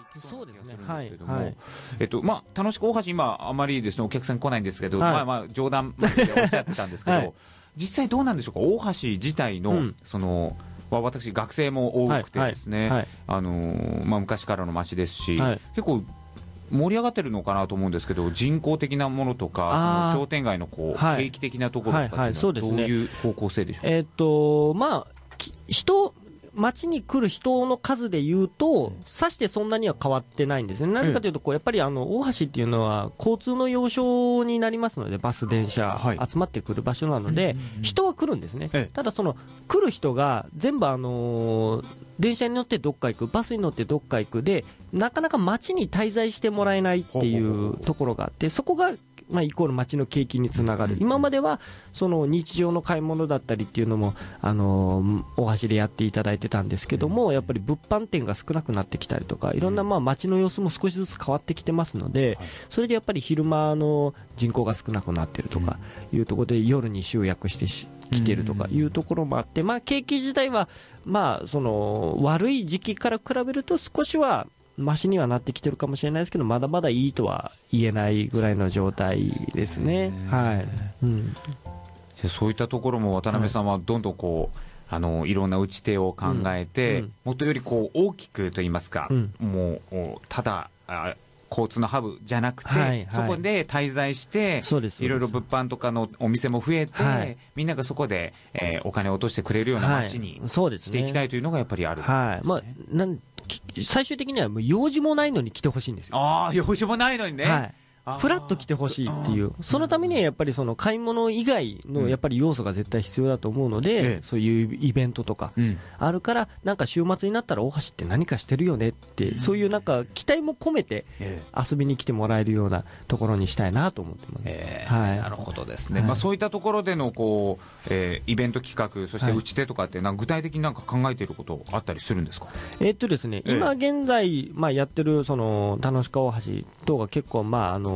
していきそそううでな気すね。がするんですけども、はい。はい。えっとまあ、楽しく大橋、今、あまりですねお客さん来ないんですけど、はい。まあまあ冗談交じりでおっしゃってたんですけど、はい。実際どうなんでしょうか、大橋自体の、うん。そのわ私、学生も多くてですね、はい。はいあのーまあ、昔からの街ですし、はい。結構盛り上がってるのかなと思うんですけど、人工的なものとか、商店街のこう、はい。景気的なところとかっていうのは、どういう方向性でしょう？か。えっ、と、まあ、き人、街に来る人の数で言うと、さしてそんなには変わってないんですね。なぜかというと、こうやっぱりあの、大橋っていうのは交通の要衝になりますので、バス、電車、はい。集まってくる場所なので、人は来るんですね。ええ。ただその、来る人が全部あのー電車に乗ってどっか行く、バスに乗ってどっか行くで、なかなか街に滞在してもらえないっていう。ところがあって、そこが、まあ、イコール街の景気につながる。うん。今までは、その日常の買い物だったりっていうのも、あのー大橋でやっていただいてたんですけども、やっぱり物販店が少なくなってきたりとか、いろんなまあ街の様子も少しずつ変わってきてますので、それでやっぱり昼間の人口が少なくなってるとかいうところで、夜に集約してし来てるとかいうところもあって、まあ景気自体は、まあその悪い時期から比べると少しは、マシにはなってきてるかもしれないですけど、まだまだいいとは言えないぐらいの状態ですね。はい。うん。じゃあそういったところも渡辺さんはどんどんこう、あのいろんな打ち手を考えて、うんうん。もっとよりこう大きくといいますか、うん。もうおただあ交通のハブじゃなくて、はいはい。そこで滞在していろいろ物販とかのお店も増えて、はい。みんながそこで、えーお金を落としてくれるような街にはい。そうですね。していきたいというのがやっぱりある、はい。まあ、なん、き最終的にはもう用事もないのに来てほしいんですよ。ああ用事もないのにね、はい。フラッと来てほしいっていう、そのためにはやっぱりその買い物以外のやっぱり要素が絶対必要だと思うのええ。で、そういうイベントとかうん。あるから、なんか週末になったら大橋って何かしてるよねって、そういうなんか期待も込めてえ遊びに来てもらえるようなところにしたいなと思ってます。えーはい。なるほどですね、はい。まあ、そういったところでのこう、えーイベント企画、そしてはい打ち手とかって、なんか具体的になんか考えていることあったりするんですか、えっとですね、ええ。今現在、まあ、やってるその楽しか大橋等が結構、まあ、あの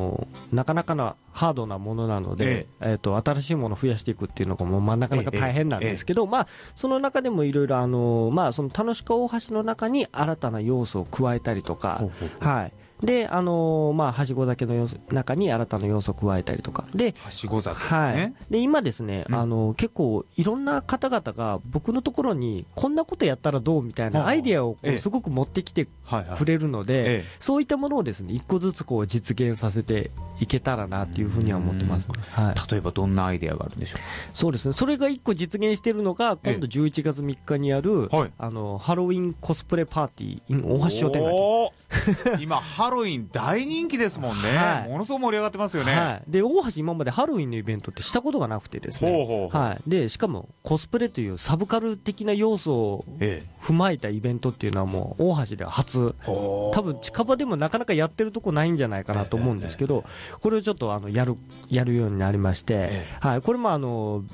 なかなかなハードなものなので、えっと新しいものを増やしていくっていうのがもう、まあ、なかなか大変なんですけど、まあ、その中でもいろいろあの、まあ、その楽しか大橋の中に新たな要素を加えたりとか、ほうほう。はい。で、あのまあ、はしご酒の要素中に新たな要素を加えたりとか。で、はしご酒ですはい。ね。、で今ですね、うん。あの結構いろんな方々が僕のところにこんなことやったらどうみたいはあなアイデアをすごく持ってきてはいはいくれるので、ええそういったものをですね一個ずつこう実現させていけたらなっていうふうには思ってます、はい、例えばどんなアイデアがあるんでしょそうですね。それが一個実現しているのがええ。今度11月3日にやる、はい。あのハロウィンコスプレパーティー in 大橋商店街 今、ハロウィン大人気ですもんね、はい。ものすごく盛り上がってますよね。はい、で大橋、今までハロウィンのイベントってしたことがなくてですね、ほうほうほう。はい、でしかもコスプレというサブカル的な要素をえ踏まえたイベントっていうのはもう大橋では初、多分近場でもなかなかやってるとこないんじゃないかなと思うんですけど、これをちょっとあのやるやるようになりまして、えはい、これもあの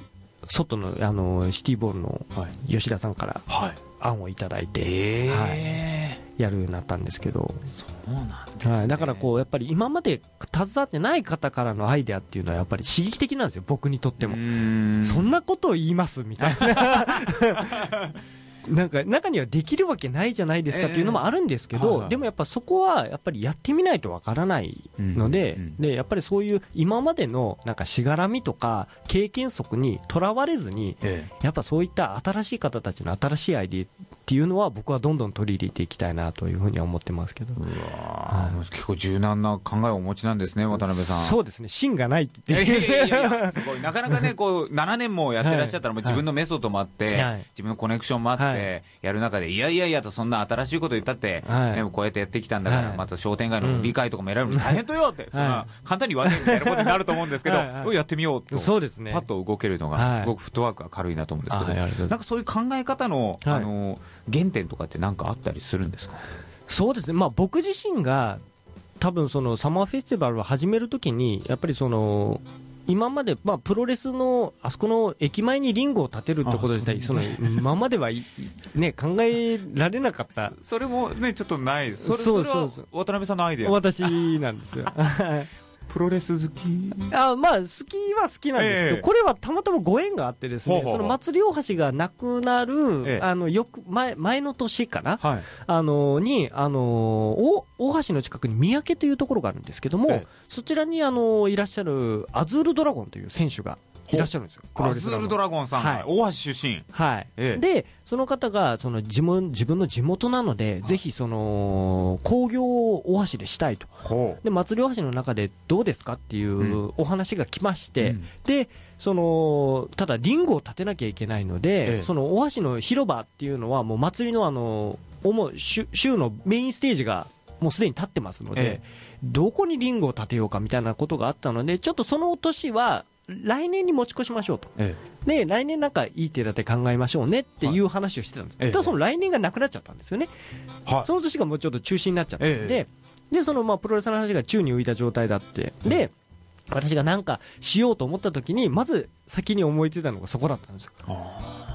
外のあのシティボールのはい。吉田さんからはい、案をいただいてえ。えやるようになったんですけど、そうなんです、ね。はい、だからこうやっぱり今まで携わってない方からのアイデアっていうのはやっぱり刺激的なんですよ、僕にとっても。もそんなことを言いますみたいな。なんか中にはできるわけないじゃないですかっていうのもあるんですけど、でもやっぱそこはやっぱりやってみないとわからないので、でやっぱりそういう今までのなんかしがらみとか経験則にとらわれずに、えやっぱそういった新しい方たちの新しいアイディっていうのは僕はどんどん取り入れていきたいなというふうには思ってますけど。うわー結構柔軟な考えをお持ちなんですね、渡辺さん。そうですね、芯がないっていや言って。いやいやいや、すごい。なかなかね、こう、7年もやってらっしゃったら、もう自分のメソッドもあって、はい。自分のコネクションもあって、はい。やる中で、いやいやいやと、そんな新しいこと言ったって、はい。ねこうやってやってきたんだから、はい。また商店街の理解とかも選ぶの大変とよって、簡単に言わねえみたいなことになると思うんですけど、やってみようと。そうですね。パッと動けるのが、はい。すごくフットワークが軽いなと思うんですけど、なんかそういう考え方の、はい。あの、原点とかってなんかあったりするんですか？そうですね、まあ、僕自身が多分そのサマーフェスティバルを始めるときに、やっぱりその今まで、まあ、プロレスのあそこの駅前にリングを建てるってこと自体、その今まではい、ね、考えられなかったそれもね、ちょっとない。それそうそれはそうそう渡辺さんのアイデア。私なんですよ。はいプロレス好き？あまあ、好きは好きなんですけど、ええ。これはたまたまご縁があってですね、ほうほうその祭り大橋がなくなる、ええ。あの、よく、前、前の年かな？はい。あの、に、あの、大、大橋の近くに三宅というところがあるんですけども、ええ。そちらに、あの、いらっしゃる、アズールドラゴンという選手がいらっしゃるんですよ。アズールドラゴンさんはい。が大橋出身。はい。ええ。で、その方が、その自分、自分の地元なので、ぜひ、その、工業を大橋でしたいと。ほで、祭り大橋の中でどうですかっていううん。お話が来まして、うん。で、その、ただリングを立てなきゃいけないので、ええ。その大橋の広場っていうのはもう祭りのあの、主、週週のメインステージがもうすでに立ってますので、え。どこにリングを立てようかみたいなことがあったので、ちょっとその年は来年に持ち越しましょうと。えで、来年なんかいい手立て考えましょうねっていう話をしてたんです。ええただその来年がなくなっちゃったんですよね。はいその年がもうちょっと中止になっちゃったんで、えで、そのまあプロレスの話が宙に浮いた状態だって。で、私がなんかしようと思った時に、まず先に思いついたのがそこだったんですよ。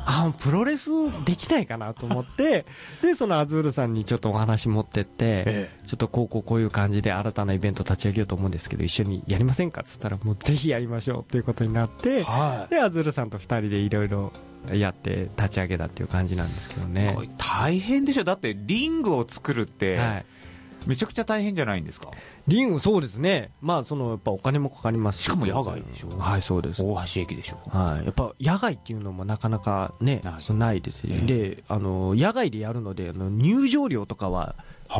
あプロレスできないかなと思って、で、そのアズールさんにちょっとお話持ってって、えちょっとこうこうこういう感じで新たなイベント立ち上げようと思うんですけど、一緒にやりませんかって言ったら、もうぜひやりましょうっていうことになって、はで、アズールさんと二人でいろいろやって立ち上げたっていう感じなんですけどね。い大変でしょだってリングを作るってはい。めちゃくちゃ大変じゃないんですか？リング、そうですね。まあ、その、やっぱお金もかかりますしかも野外でしょ？はい、そうです。大橋駅でしょ？はい。やっぱ、野外っていうのもなかなかねない、ですよええで、あの、野外でやるので、あの、入場料とかはは、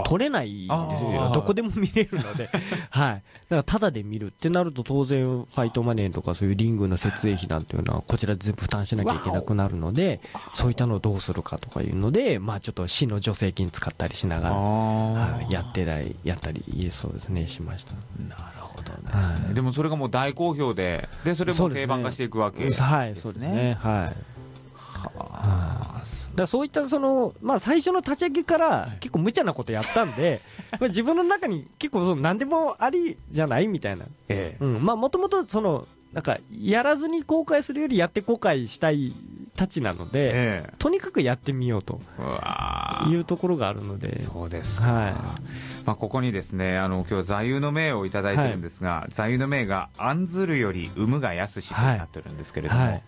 取れないんですあよ。あどこでも見れるので。はい。だから、タダで見るってなると、当然、ファイトマネーとかそういうリングの設営費なんていうのは、こちらで全部負担しなきゃいけなくなるので、そういったのをどうするかとかいうので、まあ、ちょっと市の助成金使ったりしながら、あはいやってない、やったり、そうですね、しました。なるほどはいねでもそれがもう大好評ででそれも定番化していくわけはい、そうですね。はい。そういったその、まあ、最初の立ち上げから結構無茶なことやったんで、まあ自分の中に結構その何でもありじゃないみたいな、ええ。うん、まあもともとそのなんかやらずに後悔するよりやって後悔したいたちなので、ええ。とにかくやってみようとうわー。いうところがあるので、そうですか、はい。まあ、ここにですねあの今日座右の銘をいただいてるんですが、座右の銘が「案ずるより産むが安し」となってるんですけれども、はい、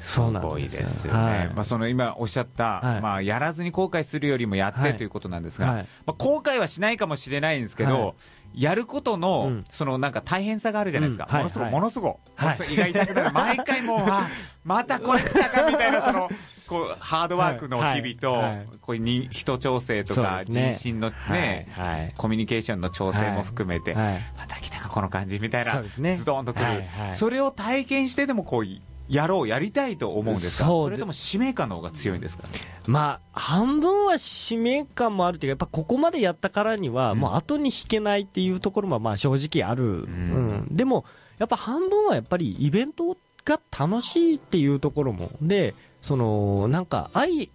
そうなんすごいですですよね、はい。まあ、その今おっしゃった、はい。まあ、やらずに後悔するよりもやって、はい。ということなんですが、はい。まあ、後悔はしないかもしれないんですけど、はい。やることの、うん。そのなんか大変さがあるじゃないですか、うん。はい。ものすごい、はい。ものすごい、胃が痛くなる、毎回もう、あまたこれ来たかみたいな、そのこうハードワークの日々と、はい。はい。こういうに人調整とか、人心のね、コミュニケーションの調整も含めて、はい。また来たか、この感じみたいな、ね。ズドンとくる、それを体験してでもこうやろう、やりたいと思うんですか、それとも使命感の方が強いんですかね？まあ、半分は使命感もあるというか、やっぱここまでやったからには、うん。もう後に引けないっていうところもまあ正直ある、うん。ん。でも、やっぱ半分はやっぱりイベントが楽しいっていうところも、で、そのなんかアイ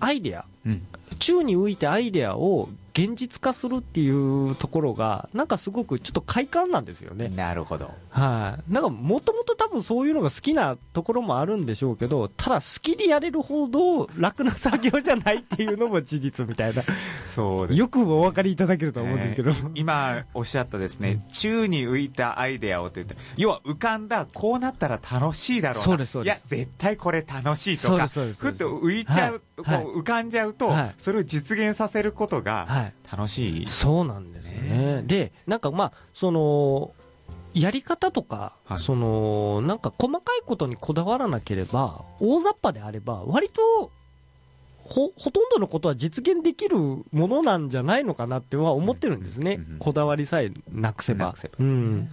アイデア、うん。宙に浮いてアイデアを現実化するっていうところが、なんかすごくちょっと快感なんですよね。なるほど。はい、なんかもともと多分そういうのが好きなところもあるんでしょうけど、ただ好きでやれるほど楽な作業じゃないっていうのも事実みたいな、そうよくお分かりいただけると思うんですけど、今おっしゃったですね、宙に浮いたアイデアをと言って、要は浮かんだ、こうなったら楽しいだろうな。そうですそうです。いや、絶対これ楽しいとか、ふっと浮いちゃう、はい。こう浮かんじゃうと、はい。それを実現させることがはい、楽しい。そうなんですよね。ねで、なんかまあ、その、やり方とか、はいその、なんか細かいことにこだわらなければ、大雑把であれば、割と、ほ、ほとんどのことは実現できるものなんじゃないのかなっては思ってるんですね。うんうんこだわりさえなくせば。せばうん。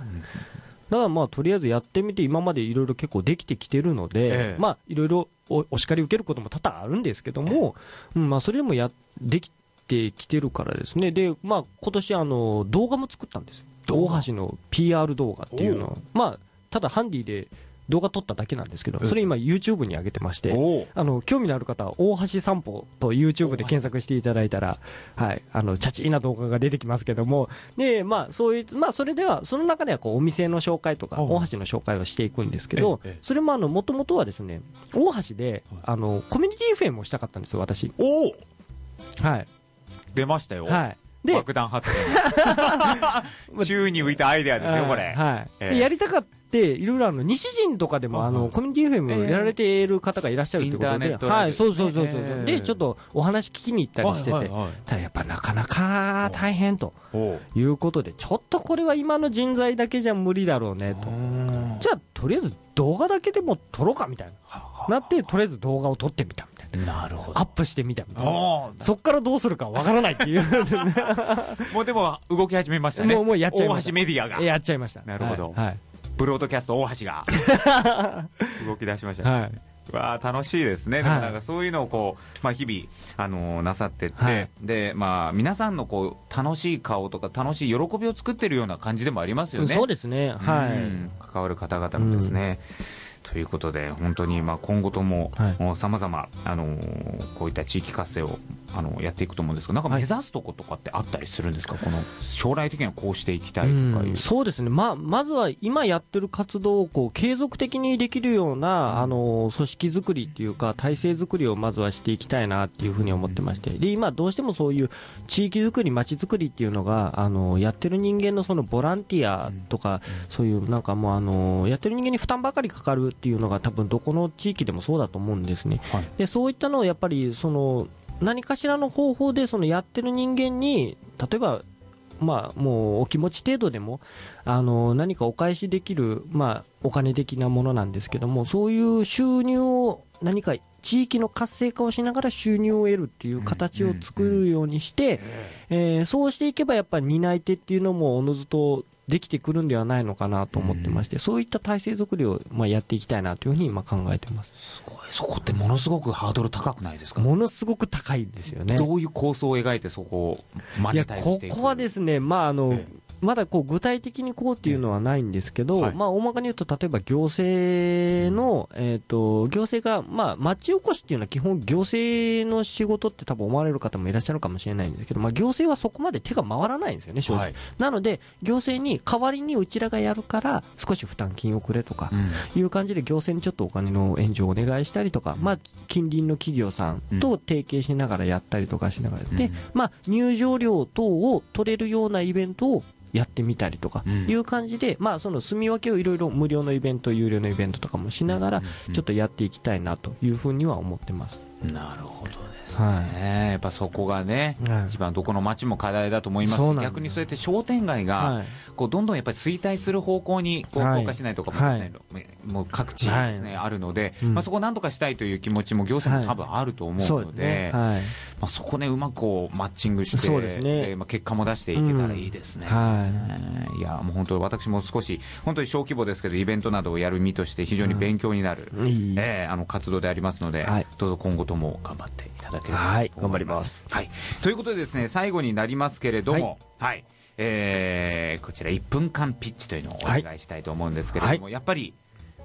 だからまあ、とりあえずやってみて、今までいろいろ結構できてきてるので、ええまあ、いろいろおお叱り受けることも多々あるんですけども、うん、まあ、それでもや、できてきてるからですね。で、まあ、今年あの、動画も作ったんです大橋の PR 動画っていうの。を。まあ、ただハンディで動画撮っただけなんですけど、それ今 YouTube に上げてまして、あの、興味のある方は、大橋散歩と YouTube で検索していただいたら、はい、あの、チャチーな動画が出てきますけども、で、まあ、そういう、まあ、それでは、その中では、こう、お店の紹介とか、お大橋の紹介をしていくんですけどええ、それも、あの、もともとはですね、大橋で、あの、コミュニティ FM をしたかったんですよ、私。はい。出ましたよ。はい。で爆弾発言。宙に浮いたアイデアですよ、これ。はい。ええでやりたかって、いろいろあの、西陣とかでも、あの、コミュニティ FM やられている方がいらっしゃるってことで、はい、そうそうそうそう、ええで、ちょっとお話聞きに行ったりしてて、ただやっぱなかなか大変ということで、ちょっとこれは今の人材だけじゃ無理だろうねと。じゃあ、とりあえず動画だけでも撮ろうかみたいな。なって、とりあえず動画を撮ってみたな。なるほアップしてみたみたいな。そっからどうするかわからないっていう。もうでも動き始めましたね。もうもうやっちゃいました大橋メディアが。やっちゃいました。なるほどはい。はいブロードキャスト大橋が 動き出しましたね。はいわあ楽しいですね、でもはいなんかそういうのをこう、まあ、日々、あのーなさってって、はいでまあ、皆さんのこう楽しい顔とか、楽しい喜びを作ってるような感じでもありますよね、そうですね。はうん関わる方々のですね。ということで、本当にまあ今後ともはい。さまざまこういった地域活性をあのやっていくと思うんですけど、なんか目指すとことかってあったりするんですか、この将来的にはこうしていきたいとかいう。うんそうですね、まあ、まずは今やってる活動をこう継続的にできるような、あの組織作りっていうか、体制作りをまずはしていきたいなっていうふうに思ってまして、で今、どうしてもそういう地域作り、街作りっていうのが、あのやってる人間のそのボランティアとか、そういうなんかもうあの、やってる人間に負担ばかりかかるっていうのが、多分どこの地域でもそうだと思うんですね。はいでそういったのをやっぱりその何かしらの方法でそのやってる人間に例えばまあ、もうお気持ち程度でもあの何かお返しできる、まあ、お金的なものなんですけどもそういう収入を何か地域の活性化をしながら収入を得るっていう形を作るようにして、えーそうしていけばやっぱり担い手っていうのもおのずとできてくるんではないのかなと思ってまして、そういった体制作りをまあやっていきたいなというふうに今考えてます。すごい。そこってものすごくハードル高くないですか？ものすごく高いですよね。どういう構想を描いてそこをマネいやこタイズしていく？こはですね、まああのえまだこう具体的にこうっていうのはないんですけど、はい。まあ、大まかに言うと、例えば行政の、えー、と行政が、まあ、町おこしっていうのは基本、行政の仕事って多分思われる方もいらっしゃるかもしれないんですけど、まあ、行政はそこまで手が回らないんですよね、正直。はい。なので、行政に代わりにうちらがやるから、少し負担金をくれとか、うん。いう感じで行政にちょっとお金の援助をお願いしたりとか、まあ、近隣の企業さんと提携しながらやったりとかしながら、でうん、まあ、入場料等を取れるようなイベントをやってみたりとかうんいう感じで、まあ、その住み分けをいろいろ無料のイベント、有料のイベントとかもしながら、ちょっとやっていきたいなというふうには思ってます。なるほどですね、やっぱそこがね、はい。一番どこの町も課題だと思いますし逆にそうやって商店街が、はい。こうどんどんやっぱり衰退する方向にこうはい。福岡市内とかもですね、もう各地ですね、あるので、うん。まあ、そこをなんとかしたいという気持ちも行政も多分あると思そううので、ね。はい。まあ、そこねうまくこうマッチングして、ね。えーまあ、結果も出していけたらいいですね。はえーい。やもう本当私も少し本当に小規模ですけどイベントなどをやる身として非常に勉強になる、い。いい。えーあの活動でありますので、はい。どうぞ今後とも頑張っていただければ。はい頑張りますはい、ということでですね最後になりますけれども、はいえーこちら1分間ピッチというのをお願いしたいと思うんですけれども、やっぱり、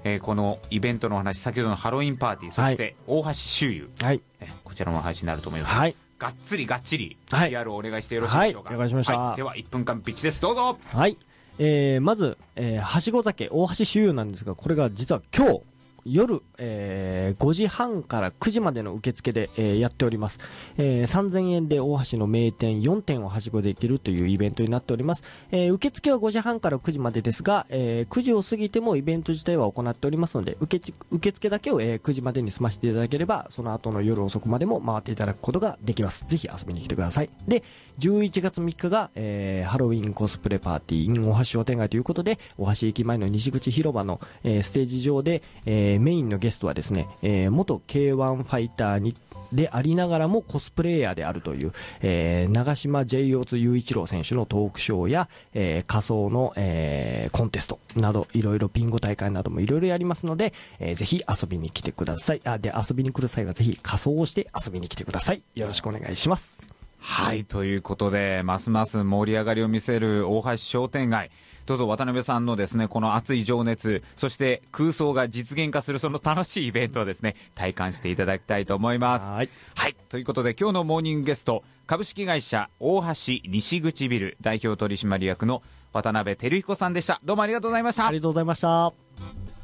えーこのイベントのお話先ほどのハロウィンパーティーそして大橋周遊、はい。えーこちらのお話になると思います。はい。がっつりがっちりはい PR をお願いしてよろしいでしょうか。はいお願いしましたはいでは1分間ピッチですどうぞ。はい。えー、まず、えー、はしご酒、大橋周遊なんですが、これが実は今日、夜、えー5時半から9時までの受付で、えーやっております、えー3000円で大橋の名店4店をはしごできるというイベントになっております、えー受付は5時半から9時までですが、えー9時を過ぎてもイベント自体は行っておりますので受け受付だけを、えー9時までに済ませていただければその後の夜遅くまでも回っていただくことができます。ぜひ遊びに来てください。で11月3日が、えーハロウィンコスプレパーティー in 大橋商店街ということで大橋駅前の西口広場の、えーステージ上で、えーメインのゲストはですね、えー元 K1 ファイターにでありながらもコスプレイヤーであるという、えー長島 J 雄一郎選手のトークショーや、えー仮想の、えーコンテストなどいろいろビンゴ大会などもいろいろやりますので、えーぜひ遊びに来てください。あで遊びに来る際はぜひ仮装をして遊びに来てください。よろしくお願いします。はい、ということで、ますます盛り上がりを見せる大橋商店街。どうぞ渡辺さんのですね、この熱い情熱、そして空想が実現化するその楽しいイベントをですね、体感していただきたいと思います。はいはい。ということで、今日のモーニングゲスト、株式会社大橋西口ビル代表取締役の渡辺照彦さんでした。どうもありがとうございましたあり。がとうございました